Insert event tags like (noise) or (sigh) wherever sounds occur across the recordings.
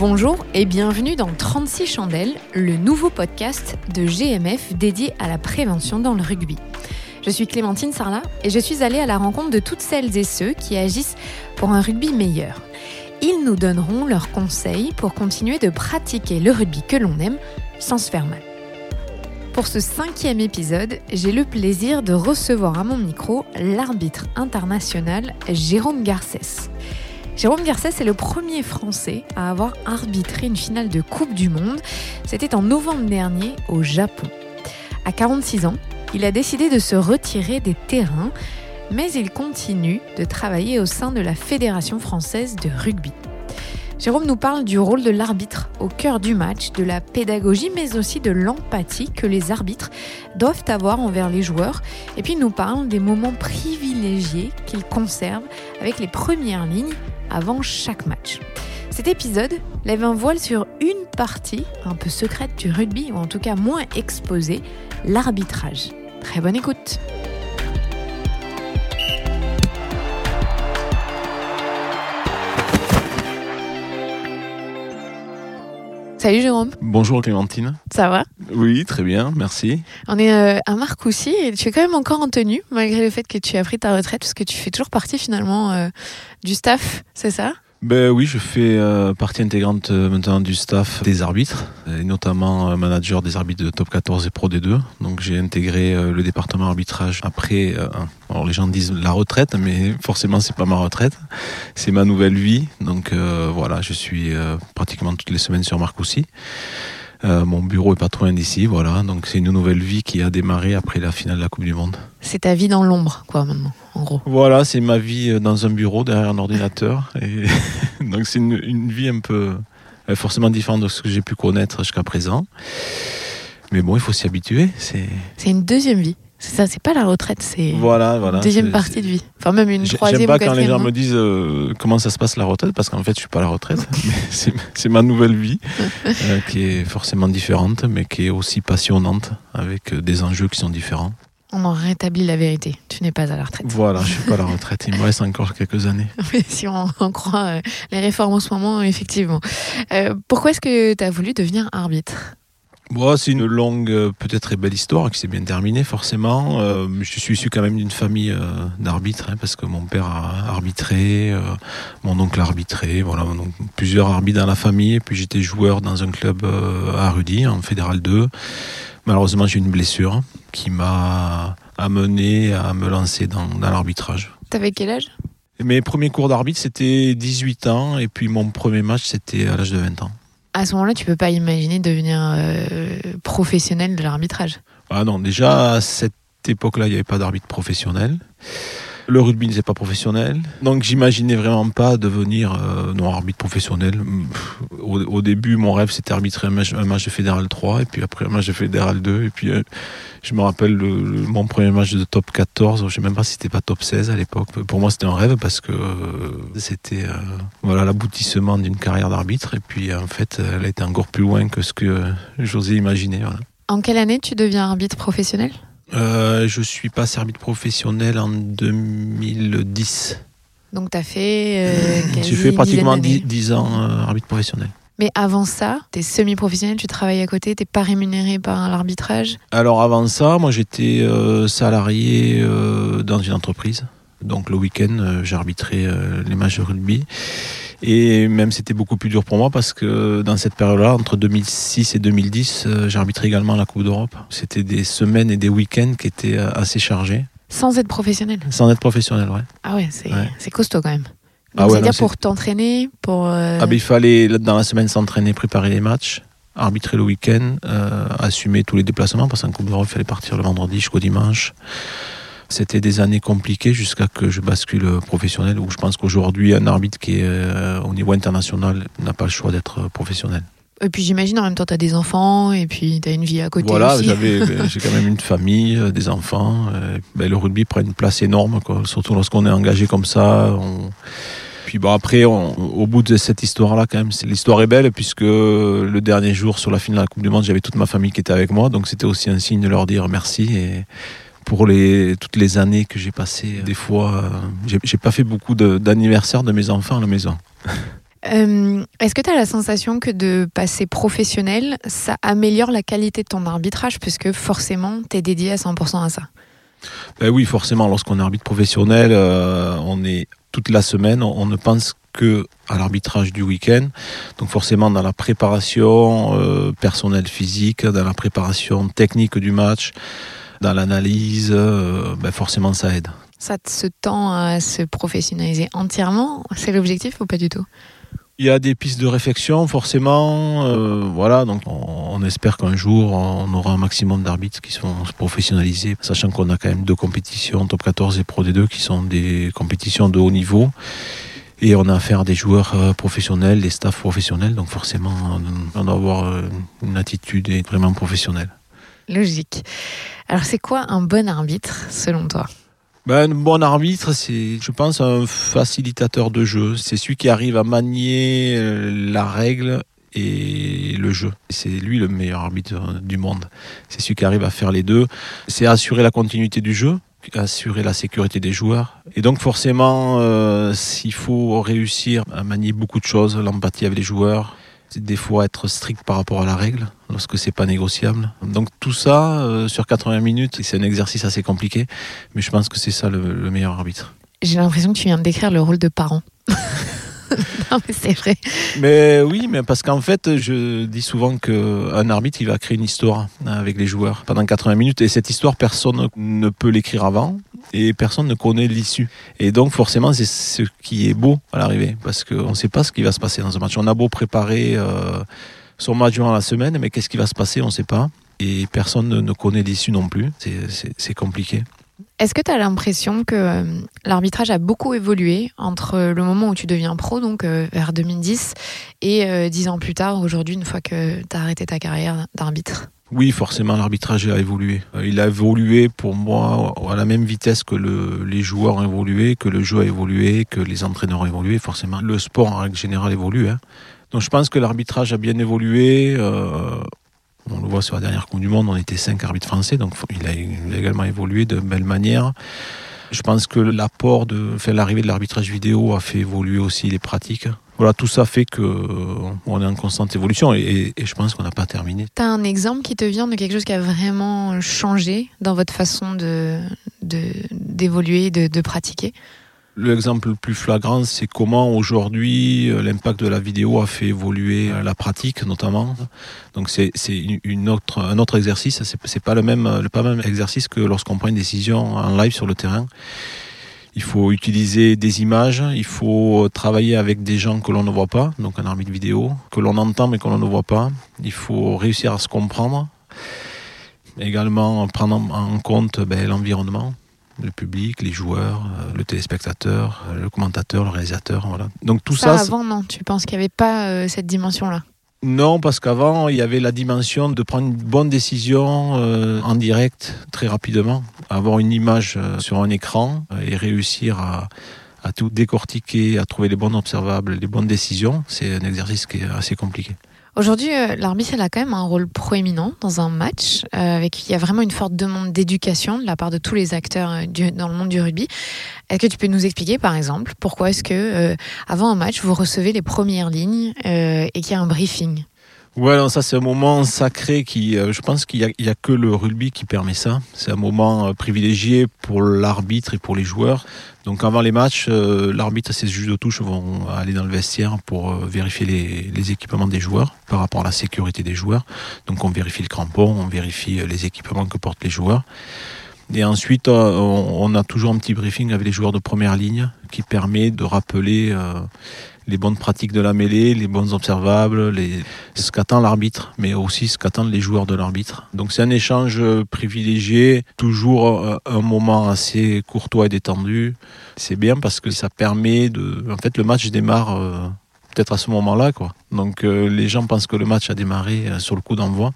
Bonjour et bienvenue dans 36 chandelles, le nouveau podcast de GMF dédié à la prévention dans le rugby. Je suis Clémentine Sarlat et je suis allée à la rencontre de toutes celles et ceux qui agissent pour un rugby meilleur. Ils nous donneront leurs conseils pour continuer de pratiquer le rugby que l'on aime sans se faire mal. Pour ce cinquième épisode, j'ai le plaisir de recevoir à mon micro l'arbitre international Jérôme Garcès. Jérôme Garcès est le premier Français à avoir arbitré une finale de Coupe du Monde. C'était en novembre dernier au Japon. À 46 ans, il a décidé de se retirer des terrains, mais il continue de travailler au sein de la Fédération française de rugby. Jérôme nous parle du rôle de l'arbitre au cœur du match, de la pédagogie, mais aussi de l'empathie que les arbitres doivent avoir envers les joueurs. Et puis il nous parle des moments privilégiés qu'il conserve avec les premières lignes avant chaque match. Cet épisode lève un voile sur une partie un peu secrète du rugby, ou en tout cas moins exposée, l'arbitrage. Très bonne écoute. Salut Jérôme. Bonjour Clémentine. Ça va? Oui, très bien, merci. On est euh, à Marcoussis et tu es quand même encore en tenue, malgré le fait que tu as pris ta retraite, parce que tu fais toujours partie finalement euh, du staff, c'est ça? Ben oui, je fais euh, partie intégrante euh, maintenant du staff des arbitres, et notamment euh, manager des arbitres de top 14 et pro D2. Donc j'ai intégré le département arbitrage après. alors les gens disent la retraite, mais forcément c'est pas ma retraite, c'est ma nouvelle vie. Donc voilà, je suis pratiquement toutes les semaines sur Marcoussis. Euh, mon bureau est pas trop loin d'ici, voilà. Donc c'est une nouvelle vie qui a démarré après la finale de la Coupe du Monde. C'est ta vie dans l'ombre, quoi, maintenant, en gros. Voilà, c'est ma vie euh, dans un bureau derrière un ordinateur. Et (laughs) donc c'est une, une, vie un peu euh, forcément différente de ce que j'ai pu connaître jusqu'à présent. Mais bon, il faut s'y habituer. C'est une deuxième vie. C'est ça, c'est pas la retraite, c'est voilà, voilà, deuxième partie de vie. Enfin, même une troisième. J'aime pas quand les gens me disent euh, comment ça se passe la retraite, parce qu'en fait, je suis pas à la retraite. (laughs) c'est ma nouvelle vie, (laughs) euh, qui est forcément différente, mais qui est aussi passionnante, avec euh, des enjeux qui sont différents. On en rétablit la vérité. Tu n'es pas à la retraite. Voilà, je suis pas à la (laughs) retraite. Il me reste encore quelques années. si on, en croit les réformes en ce moment, effectivement. pourquoi est-ce que tu as voulu devenir arbitre? Bon, c'est une longue, euh, peut-être belle histoire qui s'est bien terminée forcément. Euh, je suis issu quand même d'une famille euh, d'arbitres, hein, parce que mon père a arbitré, mon oncle a arbitré, voilà, donc plusieurs arbitres dans la famille. Et puis j'étais joueur dans un club à Rudy, en Fédéral 2. Malheureusement, j'ai eu une blessure qui m'a amené à me lancer dans, dans l'arbitrage. T'avais quel âge? Mes premiers cours d'arbitre, c'était 18 ans, et puis mon premier match, c'était à l'âge de 20 ans à ce moment-là, tu peux pas imaginer devenir euh, professionnel de l'arbitrage. Ah non, déjà à cette époque-là, il n'y avait pas d'arbitre professionnel. Le rugby n'était pas professionnel, donc j'imaginais vraiment pas devenir euh, non arbitre professionnel. Au, début, mon rêve c'était arbitrer un match, de fédéral 3 et puis après un match de fédéral 2 et puis euh, je me rappelle le, mon premier match de top 14, je sais même pas si c'était pas top 16 à l'époque. Pour moi, c'était un rêve parce que euh, c'était voilà l'aboutissement d'une carrière d'arbitre et puis en fait, elle a été encore plus loin que ce que j'osais imaginer. En quelle année tu deviens arbitre professionnel? Euh, je suis pas arbitre professionnel en 2010. Donc tu as fait. Euh, (clears throat) J'ai fait pratiquement 10, ans euh, arbitre professionnel. Mais avant ça, tu es semi-professionnel, tu travailles à côté, tu pas rémunéré par l'arbitrage? Alors avant ça, moi j'étais euh, salarié dans une entreprise. Donc le week-end, j'arbitrais les matchs de rugby. Et même c'était beaucoup plus dur pour moi parce que dans cette période-là, entre 2006 et 2010, euh, j'arbitrais également la Coupe d'Europe. C'était des semaines et des week-ends qui étaient euh, assez chargés. Sans être professionnel Sans être professionnel, ouais. Ah ouais, c'est costaud quand même. Ah C'est-à-dire pour t'entraîner pour euh, Ah ben, il fallait dans la semaine s'entraîner, préparer les matchs, arbitrer le week-end, assumer tous les déplacements parce qu'en Coupe d'Europe, il fallait partir le vendredi jusqu'au dimanche. C'était des années compliquées jusqu'à que je bascule professionnel, où je pense qu'aujourd'hui, un arbitre qui est euh, au niveau international n'a pas le choix d'être professionnel. Et puis j'imagine en même temps tu as des enfants et puis tu as une vie à côté voilà, (laughs) ben, j'ai quand même une famille, euh, des enfants. Euh, ben, le rugby prend une place énorme, quoi, surtout lorsqu'on est engagé comme ça. Puis bon, après, au bout de cette histoire-là, quand même, l'histoire est belle puisque le dernier jour sur la finale de la Coupe du Monde, j'avais toute ma famille qui était avec moi, donc c'était aussi un signe de leur dire merci et pour les, toutes les années que j'ai passées. Des fois, euh, j'ai pas fait beaucoup d'anniversaires de, mes enfants à la maison. (laughs) Euh, Est-ce que tu as la sensation que de passer professionnel, ça améliore la qualité de ton arbitrage? Puisque forcément, tu es dédié à 100% à ça ben Oui, forcément, lorsqu'on est arbitre professionnel, euh, on est toute la semaine, on, on ne pense que à l'arbitrage du week-end. Donc forcément dans la préparation euh, personnelle physique, dans la préparation technique du match, dans l'analyse, euh, ben forcément ça aide. Ça se tend à se professionnaliser entièrement C'est l'objectif ou pas du tout? Il y a des pistes de réflexion, forcément. Euh, voilà, donc on, on espère qu'un jour on aura un maximum d'arbitres qui sont professionnalisés, sachant qu'on a quand même deux compétitions, Top 14 et Pro D2, qui sont des compétitions de haut niveau. Et on a affaire à des joueurs euh, professionnels, des staffs professionnels, donc forcément on doit avoir une attitude vraiment professionnelle. Logique. Alors c'est quoi un bon arbitre selon toi? Ben, un bon arbitre, c'est, je pense, un facilitateur de jeu. C'est celui qui arrive à manier euh, la règle et le jeu. C'est lui le meilleur arbitre du monde. C'est celui qui arrive à faire les deux. C'est assurer la continuité du jeu, assurer la sécurité des joueurs. Et donc forcément, euh, s'il faut réussir à manier beaucoup de choses, l'empathie avec les joueurs, des fois être strict par rapport à la règle lorsque c'est pas négociable. Donc tout ça euh, sur 80 minutes, c'est un exercice assez compliqué, mais je pense que c'est ça le, le meilleur arbitre. J'ai l'impression que tu viens de décrire le rôle de parent. (laughs) non mais c'est vrai. Mais oui, mais parce qu'en fait, je dis souvent qu'un arbitre, il va créer une histoire avec les joueurs pendant 80 minutes, et cette histoire, personne ne peut l'écrire avant, et personne ne connaît l'issue. Et donc forcément, c'est ce qui est beau à l'arrivée, parce qu'on ne sait pas ce qui va se passer dans un match. On a beau préparer euh, son match durant la semaine, mais qu'est-ce qui va se passer, on ne sait pas. Et personne ne connaît l'issue non plus. C'est compliqué. Est-ce que tu as l'impression que euh, l'arbitrage a beaucoup évolué entre le moment où tu deviens pro, donc euh, vers 2010, et euh, dix ans plus tard, aujourd'hui, une fois que tu as arrêté ta carrière d'arbitre? Oui, forcément, l'arbitrage a évolué. Il a évolué pour moi à la même vitesse que le, les joueurs ont évolué, que le jeu a évolué, que les entraîneurs ont évolué. Forcément, le sport en règle générale évolue. Hein. Donc je pense que l'arbitrage a bien évolué. Euh, on le voit sur la dernière Coupe du Monde, on était cinq arbitres français, donc il a, également évolué de belle manière. Je pense que l'apport de, enfin, l'arrivée de l'arbitrage vidéo a fait évoluer aussi les pratiques. Voilà, tout ça fait que on est en constante évolution et, je pense qu'on n'a pas terminé. Tu as un exemple qui te vient de quelque chose qui a vraiment changé dans votre façon de, d'évoluer, de pratiquer? L'exemple le plus flagrant, c'est comment aujourd'hui l'impact de la vidéo a fait évoluer la pratique, notamment. Donc c'est une autre, un autre exercice. C'est pas le même, le pas même exercice que lorsqu'on prend une décision en live sur le terrain. Il faut utiliser des images, il faut travailler avec des gens que l'on ne voit pas, donc un arbitre vidéo, que l'on entend mais que l'on ne voit pas. Il faut réussir à se comprendre. Également prendre en compte ben, l'environnement le public, les joueurs, euh, le téléspectateur, euh, le commentateur, le réalisateur, voilà. Donc tout ça. ça avant, non Tu penses qu'il n'y avait pas euh, cette dimension-là? Non, parce qu'avant, il y avait la dimension de prendre une bonne décision euh, en direct très rapidement, avoir une image sur un écran et réussir à, à tout décortiquer, à trouver les bons observables, les bonnes décisions. C'est un exercice qui est assez compliqué. Aujourd'hui, euh, l'arbitre elle a quand même un rôle proéminent dans un match. Euh, avec, il y a vraiment une forte demande d'éducation de la part de tous les acteurs euh, du, dans le monde du rugby. Est-ce que tu peux nous expliquer, par exemple, pourquoi est-ce que euh, avant un match vous recevez les premières lignes euh, et qu'il y a un briefing? Ouais, non, ça c'est un moment sacré qui, euh, je pense qu'il n'y a, que le rugby qui permet ça. C'est un moment euh, privilégié pour l'arbitre et pour les joueurs. Donc avant les matchs, euh, l'arbitre et ses juges de touche vont aller dans le vestiaire pour vérifier les, équipements des joueurs par rapport à la sécurité des joueurs. Donc on vérifie le crampon, on vérifie les équipements que portent les joueurs. Et ensuite, on a toujours un petit briefing avec les joueurs de première ligne qui permet de rappeler les bonnes pratiques de la mêlée, les bons observables, les... ce qu'attend l'arbitre, mais aussi ce qu'attendent les joueurs de l'arbitre. Donc c'est un échange privilégié, toujours un moment assez courtois et détendu. C'est bien parce que ça permet de... En fait, le match démarre euh, peut-être à ce moment-là. Donc euh, les gens pensent que le match a démarré euh, sur le coup d'envoi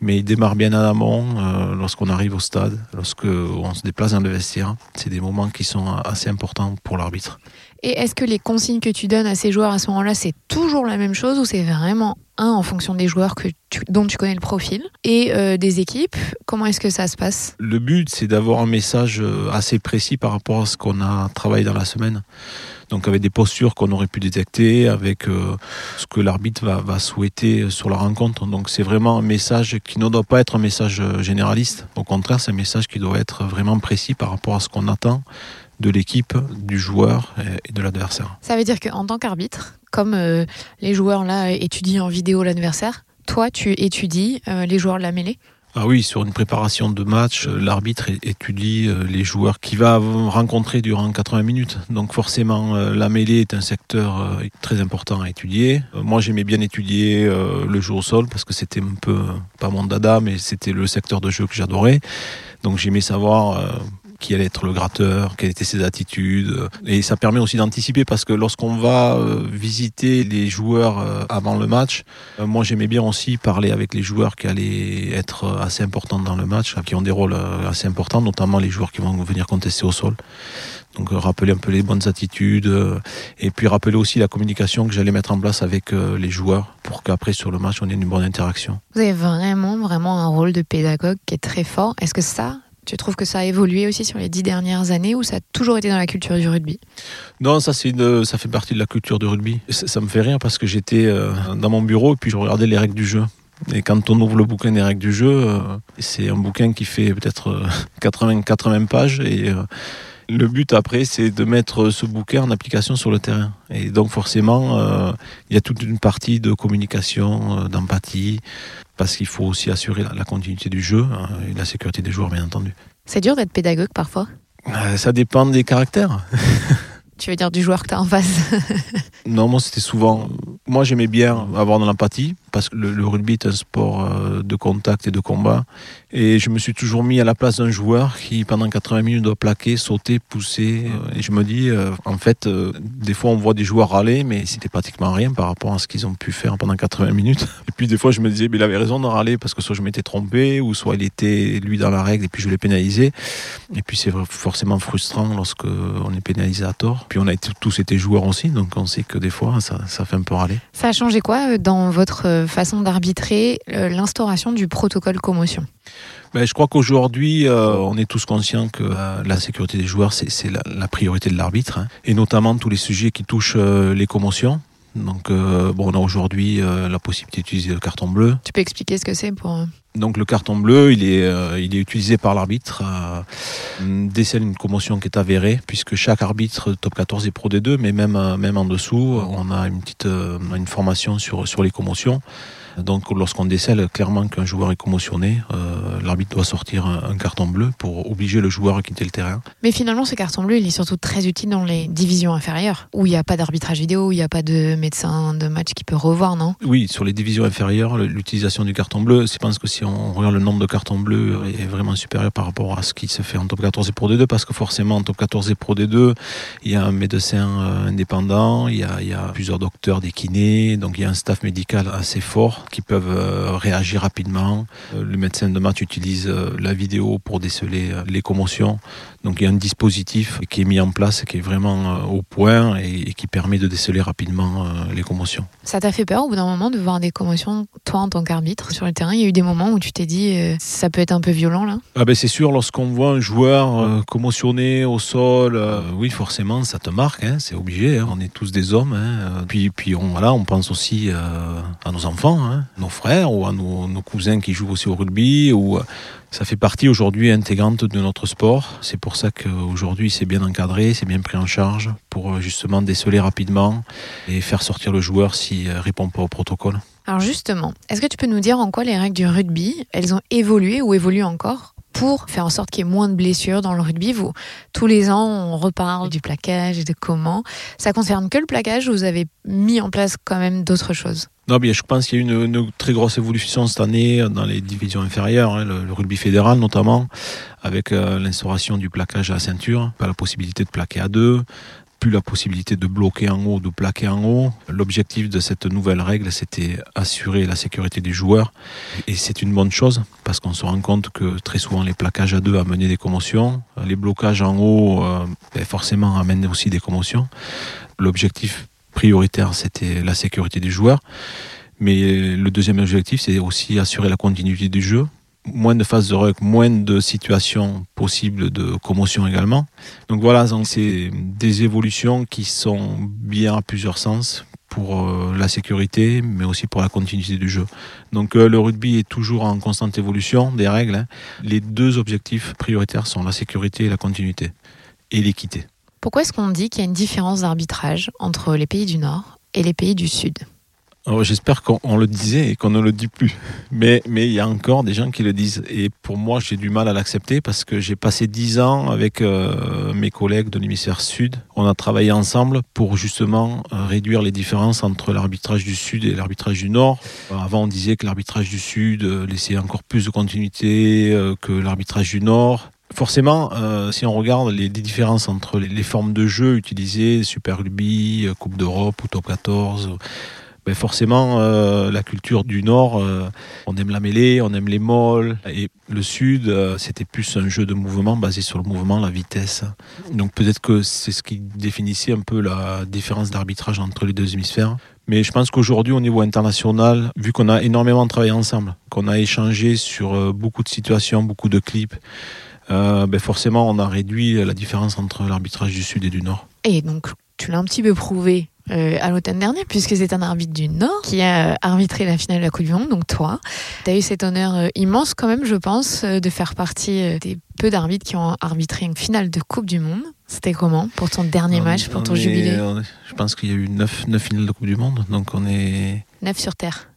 mais il démarre bien en amont euh, lorsqu'on arrive au stade, lorsqu'on se déplace dans le vestiaire. C'est des moments qui sont assez importants pour l'arbitre. Et est-ce que les consignes que tu donnes à ces joueurs à ce moment-là, c'est toujours la même chose ou c'est vraiment un en fonction des joueurs que dont tu connais le profil et euh, des équipes? Comment est-ce que ça se passe? Le but, c'est d'avoir un message assez précis par rapport à ce qu'on a travaillé dans la semaine donc avec des postures qu'on aurait pu détecter, avec euh, ce que l'arbitre va, souhaiter sur la rencontre. Donc c'est vraiment un message qui ne doit pas être un message euh, généraliste. Au contraire, c'est un message qui doit être vraiment précis par rapport à ce qu'on attend de l'équipe, du joueur et de l'adversaire. Ça veut dire qu'en tant qu'arbitre, comme euh, les joueurs là étudient en vidéo l'adversaire, toi tu étudies les joueurs de la mêlée? Ah oui, sur une préparation de match, euh, l'arbitre étudie euh, les joueurs qu'il va rencontrer durant 80 minutes. Donc forcément, euh, la mêlée est un secteur très important à étudier. Moi, j'aimais bien étudier le jeu au sol parce que c'était un peu, pas mon dada, mais c'était le secteur de jeu que j'adorais. Donc j'aimais savoir qui allait être le gratteur, quelles étaient ses attitudes. Et ça permet aussi d'anticiper parce que lorsqu'on va euh, visiter les joueurs euh, avant le match, euh, moi j'aimais bien aussi parler avec les joueurs qui allaient être assez importants dans le match, qui ont des rôles assez importants, notamment les joueurs qui vont venir contester au sol. Donc rappeler un peu les bonnes attitudes et puis rappeler aussi la communication que j'allais mettre en place avec les joueurs pour qu'après sur le match on ait une bonne interaction. Vous avez vraiment vraiment un rôle de pédagogue qui est très fort. Est-ce que ça tu trouves que ça a évolué aussi sur les dix dernières années ou ça a toujours été dans la culture du rugby? Non, ça, ça fait partie de la culture du rugby. Ça, me fait rire parce que j'étais euh, dans mon bureau et puis je regardais les règles du jeu. Et quand on ouvre le bouquin des règles du jeu, euh, c'est un bouquin qui fait peut-être 80, euh, 80 pages et le but après, c'est de mettre ce bouquin en application sur le terrain. Et donc forcément, il y a toute une partie de communication, d'empathie, parce qu'il faut aussi assurer la, continuité du jeu hein, et la sécurité des joueurs, bien entendu. C'est dur d'être pédagogue parfois? Euh, Ça dépend des caractères. (laughs) tu veux dire du joueur que tu as en face? Non, moi c'était souvent. Moi j'aimais bien avoir de l'empathie parce que le, rugby est un sport euh, de contact et de combat. Et je me suis toujours mis à la place d'un joueur qui, pendant 80 minutes, doit plaquer, sauter, pousser. Et je me dis, euh, en fait, euh, des fois, on voit des joueurs râler, mais c'était pratiquement rien par rapport à ce qu'ils ont pu faire pendant 80 minutes. (laughs) Et puis, des fois, je me disais, mais il avait raison de râler parce que soit je m'étais trompé, ou soit il était, lui, dans la règle, et puis je l'ai pénalisé. Et puis, c'est forcément frustrant lorsque on est pénalisé à tort. Puis, on a tous été joueurs aussi, donc on sait que des fois, ça, ça fait un peu râler. Ça a changé quoi dans votre façon d'arbitrer euh, l'instauration du protocole commotion ben, je crois qu'aujourd'hui, euh, on est tous conscients que euh, la sécurité des joueurs, c'est la, priorité de l'arbitre, hein. et notamment tous les sujets qui touchent les commotions. Donc, bon, on a aujourd'hui la possibilité d'utiliser le carton bleu. Tu peux expliquer ce que c'est pour donc le carton bleu, il est, il est utilisé par l'arbitre, décèle une commotion qui est avérée, puisque chaque arbitre top 14 est pro des deux, mais même, même en dessous, on a une petite une formation sur, sur les commotions. Donc lorsqu'on décèle clairement qu'un joueur est commotionné, euh, l'arbitre doit sortir un, carton bleu pour obliger le joueur à quitter le terrain. Mais finalement, ce carton bleu, il est surtout très utile dans les divisions inférieures, où il n'y a pas d'arbitrage vidéo, où il n'y a pas de médecin de match qui peut revoir, non? Oui, sur les divisions inférieures, l'utilisation du carton bleu, je pense que si on regarde le nombre de cartons bleus est vraiment supérieur par rapport à ce qui se fait en top 14 et pro D2, parce que forcément en top 14 et pro D2, il y a un médecin euh, indépendant, il y a, il y a plusieurs docteurs, des kinés, donc il y a un staff médical assez fort qui peuvent euh, réagir rapidement. Euh, le médecin de match utilise euh, la vidéo pour déceler les commotions. Donc il y a un dispositif qui est mis en place, qui est vraiment au point et, qui permet de déceler rapidement les commotions. Ça t'a fait peur au bout d'un moment de voir des commotions, toi en tant qu'arbitre sur le terrain? Il y a eu des moments où tu t'es dit ça peut être un peu violent là? Ah ben C'est sûr, lorsqu'on voit un joueur commotionné au sol, oui forcément ça te marque, hein, c'est obligé, hein. on est tous des hommes. Hein. Puis, puis on, voilà, on pense aussi à nos enfants. Hein nos frères ou à nos, cousins qui jouent aussi au rugby. Ou, euh, ça fait partie aujourd'hui intégrante de notre sport. C'est pour ça qu'aujourd'hui c'est bien encadré, c'est bien pris en charge pour euh, justement déceler rapidement et faire sortir le joueur s'il ne répond pas au protocole. Alors justement, est-ce que tu peux nous dire en quoi les règles du rugby, elles ont évolué ou évoluent encore? Pour faire en sorte qu'il y ait moins de blessures dans le rugby. Vous, tous les ans, on reparle du plaquage et de comment. Ça concerne que le plaquage ou vous avez mis en place quand même d'autres choses? Non, bien, je pense qu'il y a eu une, très grosse évolution cette année dans les divisions inférieures, hein, le, rugby fédéral notamment, avec euh, l'instauration du plaquage à la ceinture, la possibilité de plaquer à deux, plus la possibilité de bloquer en haut, de plaquer en haut. L'objectif de cette nouvelle règle, c'était assurer la sécurité des joueurs. Et c'est une bonne chose, parce qu'on se rend compte que très souvent les plaquages à deux amenaient des commotions. Les blocages en haut, euh, ben, forcément, amènent aussi des commotions. L'objectif prioritaire, c'était la sécurité des joueurs. Mais le deuxième objectif, c'est aussi assurer la continuité du jeu. Moins de phases de ruck, moins de situations possibles de commotion également. Donc voilà, c'est des évolutions qui sont bien à plusieurs sens pour euh, la sécurité, mais aussi pour la continuité du jeu. Donc euh, le rugby est toujours en constante évolution des règles. Hein. Les deux objectifs prioritaires sont la sécurité et la continuité, et l'équité. Pourquoi est-ce qu'on dit qu'il y a une différence d'arbitrage entre les pays du Nord et les pays du Sud? J'espère qu'on le disait et qu'on ne le dit plus. Mais mais il y a encore des gens qui le disent. Et pour moi, j'ai du mal à l'accepter parce que j'ai passé dix ans avec euh, mes collègues de l'hémisphère sud. On a travaillé ensemble pour justement euh, réduire les différences entre l'arbitrage du sud et l'arbitrage du nord. Avant, on disait que l'arbitrage du sud euh, laissait encore plus de continuité que l'arbitrage du nord. Forcément, si on regarde les, différences entre les, les, formes de jeu utilisées, Super Rugby, Coupe d'Europe ou Top 14, ben forcément, euh, la culture du Nord, euh, on aime la mêlée, on aime les molles. Et le Sud, euh, c'était plus un jeu de mouvement basé sur le mouvement, la vitesse. Donc peut-être que c'est ce qui définissait un peu la différence d'arbitrage entre les deux hémisphères. Mais je pense qu'aujourd'hui, au niveau international, vu qu'on a énormément travaillé ensemble, qu'on a échangé sur beaucoup de situations, beaucoup de clips, ben forcément, on a réduit la différence entre l'arbitrage du Sud et du Nord. Et donc, tu l'as un petit peu prouvé euh, à l'automne dernier, puisque c'est un arbitre du Nord qui a euh, arbitré la finale de la Coupe du Monde, donc toi. Tu as eu cet honneur euh, immense quand même, je pense, de faire partie des peu d'arbitres qui ont arbitré une finale de Coupe du Monde. C'était comment pour ton dernier match, pour ton jubilé? Je pense qu'il y a eu 9, finales de Coupe du Monde, donc on est... 9 sur Terre.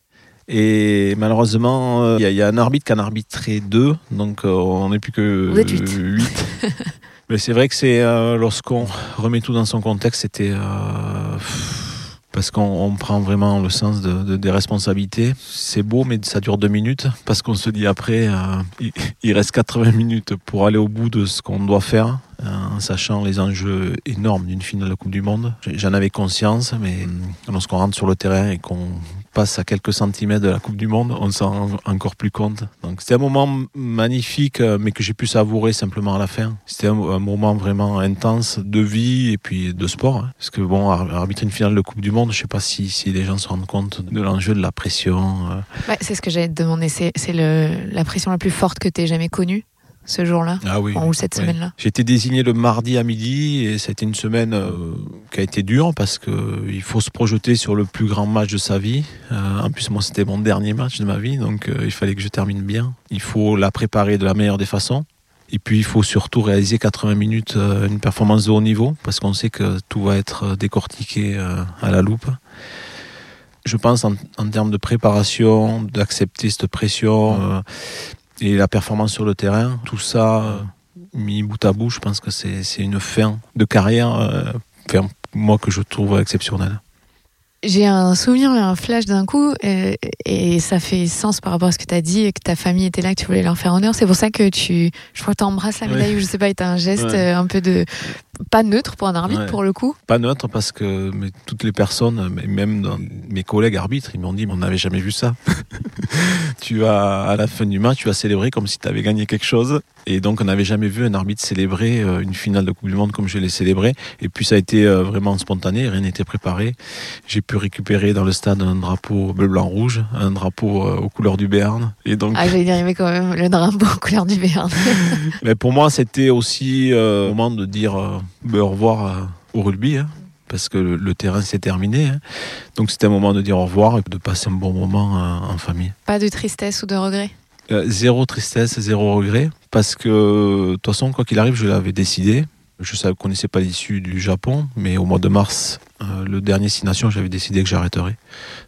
Et malheureusement, il y, a un arbitre qui en a arbitré deux, donc on n'est plus que 8. (laughs) Mais c'est vrai que c'est euh, lorsqu'on remet tout dans son contexte, c'était euh, parce qu'on prend vraiment le sens de, des responsabilités. C'est beau, mais ça dure deux minutes parce qu'on se dit après, euh, il, reste 80 minutes pour aller au bout de ce qu'on doit faire, en sachant les enjeux énormes d'une finale de Coupe du Monde. J'en avais conscience, mais lorsqu'on rentre sur le terrain et qu'on passe à quelques centimètres de la Coupe du Monde, on s'en rend encore plus compte. Donc c'était un moment magnifique, euh, mais que j'ai pu savourer simplement à la fin. C'était un, moment vraiment intense de vie et puis de sport. Hein. Parce que bon, arbitrer une finale de Coupe du Monde, je sais pas si, si les gens se rendent compte de l'enjeu, de la pression. Euh. c'est ce que j'allais te demander. C'est la pression la plus forte que tu aies jamais connue? Ce jour-là ah oui, Ou cette semaine-là? J'ai été désigné le mardi à midi et c'était une semaine euh, qui a été dure parce qu'il euh, faut se projeter sur le plus grand match de sa vie. Euh, en plus, moi, c'était mon dernier match de ma vie, donc il fallait que je termine bien. Il faut la préparer de la meilleure des façons. Et puis, il faut surtout réaliser 80 minutes une performance de haut niveau parce qu'on sait que tout va être décortiqué à la loupe je pense en, termes de préparation, d'accepter cette pression, et la performance sur le terrain, tout ça euh, mis bout à bout, je pense que c'est une fin de carrière, euh, moi que je trouve exceptionnelle. J'ai un souvenir, un flash d'un coup, et, et, ça fait sens par rapport à ce que tu as dit, que ta famille était là, que tu voulais leur faire honneur. C'est pour ça que tu, je crois que tu embrasses la médaille, ou je sais pas, et tu as un geste euh, un peu de, pas neutre pour un arbitre pour le coup Pas neutre parce que mais toutes les personnes, même dans mes collègues arbitres, ils m'ont dit, mais on n'avait jamais vu ça. (laughs) tu as, à la fin du match, tu as célébré comme si tu avais gagné quelque chose. Et donc, on n'avait jamais vu un arbitre célébrer euh, une finale de Coupe du Monde comme je l'ai célébré. Et puis, ça a été euh, vraiment spontané, rien n'était préparé. J'ai pu récupérer dans le stade un drapeau bleu, blanc, rouge, un drapeau euh, aux couleurs du Béarn. Et donc... Ah, j'allais dire, quand même le drapeau (laughs) aux couleurs du Béarn. (laughs) Mais pour moi, c'était aussi un moment de dire ben, au revoir au rugby. Hein parce que le, terrain s'est terminé. Hein. Donc c'était un moment de dire au revoir et de passer un bon moment euh, en famille. Pas de tristesse ou de regret? Euh, Zéro tristesse, zéro regret, parce que de toute façon, quoi qu'il arrive, je l'avais décidé. Je ne connaissais pas l'issue du Japon, mais au mois de mars, euh, le dernier Six Nations, j'avais décidé que j'arrêterais.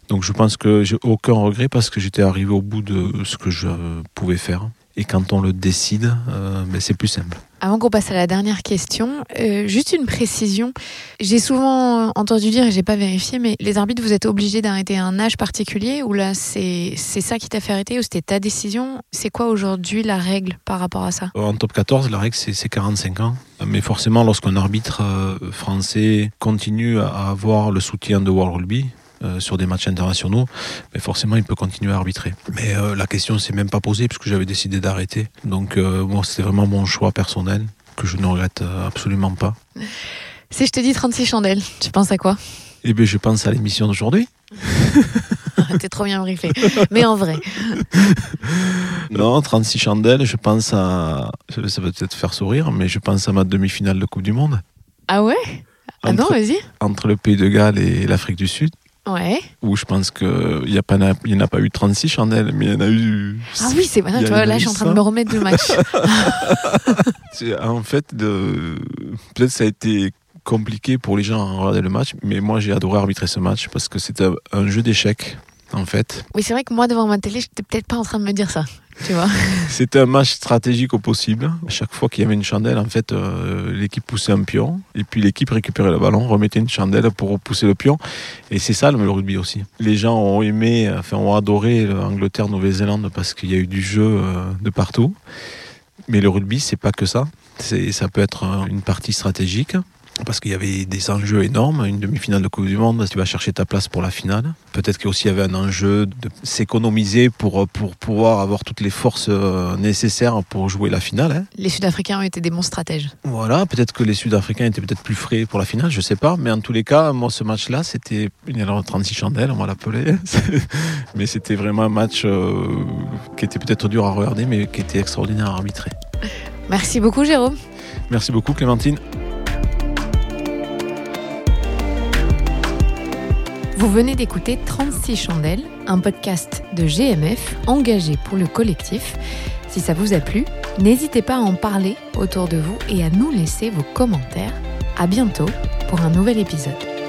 Donc je pense que j'ai aucun regret parce que j'étais arrivé au bout de ce que je pouvais faire. Et quand on le décide, euh, ben, c'est plus simple. Avant qu'on passe à la dernière question, euh, juste une précision. J'ai souvent entendu dire, et j'ai pas vérifié, mais les arbitres, vous êtes obligés d'arrêter un âge particulier ou là, c'est ça qui t'a fait arrêter ou c'était ta décision? C'est quoi aujourd'hui la règle par rapport à ça? En top 14, la règle, c'est 45 ans. Mais forcément, lorsqu'un arbitre euh, français continue à avoir le soutien de World Rugby, euh, sur des matchs internationaux, mais forcément il peut continuer à arbitrer. Mais euh, la question s'est même pas posée puisque j'avais décidé d'arrêter. Donc euh, moi c'était vraiment mon choix personnel que je ne regrette absolument pas. Si je te dis 36 chandelles, tu penses à quoi? Eh bien je pense à l'émission d'aujourd'hui. (laughs) T'es trop bien briefé. Mais en vrai. (laughs) Non, 36 chandelles, je pense à. Ça va peut-être faire sourire, mais je pense à ma demi-finale de Coupe du Monde. Ah ouais? Ah non, vas-y. Entre le Pays de Galles et l'Afrique du Sud, Ouais. où je pense qu'il n'y en a pas eu 36 chandelles, mais il y en a eu. Ah oui, c'est vrai. Là, je suis en train de me remettre du match. (laughs) En fait, de... peut-être ça a été compliqué pour les gens à regarder le match, mais moi j'ai adoré arbitrer ce match parce que c'était un- un jeu d'échecs. En fait, Oui, c'est vrai que moi, devant ma télé, j'étais peut-être pas en train de me dire ça. (laughs) C'était un match stratégique au possible. À chaque fois qu'il y avait une chandelle, en fait, euh, l'équipe poussait un pion et puis l'équipe récupérait le ballon, remettait une chandelle pour pousser le pion. Et c'est ça le rugby aussi. Les gens ont aimé, ont adoré l'Angleterre-Nouvelle-Zélande parce qu'il y a eu du jeu euh, de partout. Mais le rugby, c'est pas que ça. Ça peut être euh, une partie stratégique. Parce qu'il y avait des enjeux énormes, une demi-finale de Coupe du Monde, tu vas chercher ta place pour la finale. Peut-être qu'il y aussi avait un enjeu de s'économiser pour, pour pouvoir avoir toutes les forces euh, nécessaires pour jouer la finale. hein. Les Sud-Africains ont été des bons stratèges. Voilà, peut-être que les Sud-Africains étaient peut-être plus frais pour la finale, je sais pas. Mais en tous les cas, moi, ce match-là, c'était une erreur 36 chandelles, on va l'appeler. (laughs) mais c'était vraiment un match euh, qui était peut-être dur à regarder, mais qui était extraordinaire à arbitrer. Merci beaucoup, Jérôme. Merci beaucoup, Clémentine. Vous venez d'écouter 36 chandelles, un podcast de GMF engagé pour le collectif. Si ça vous a plu, n'hésitez pas à en parler autour de vous et à nous laisser vos commentaires. À bientôt pour un nouvel épisode.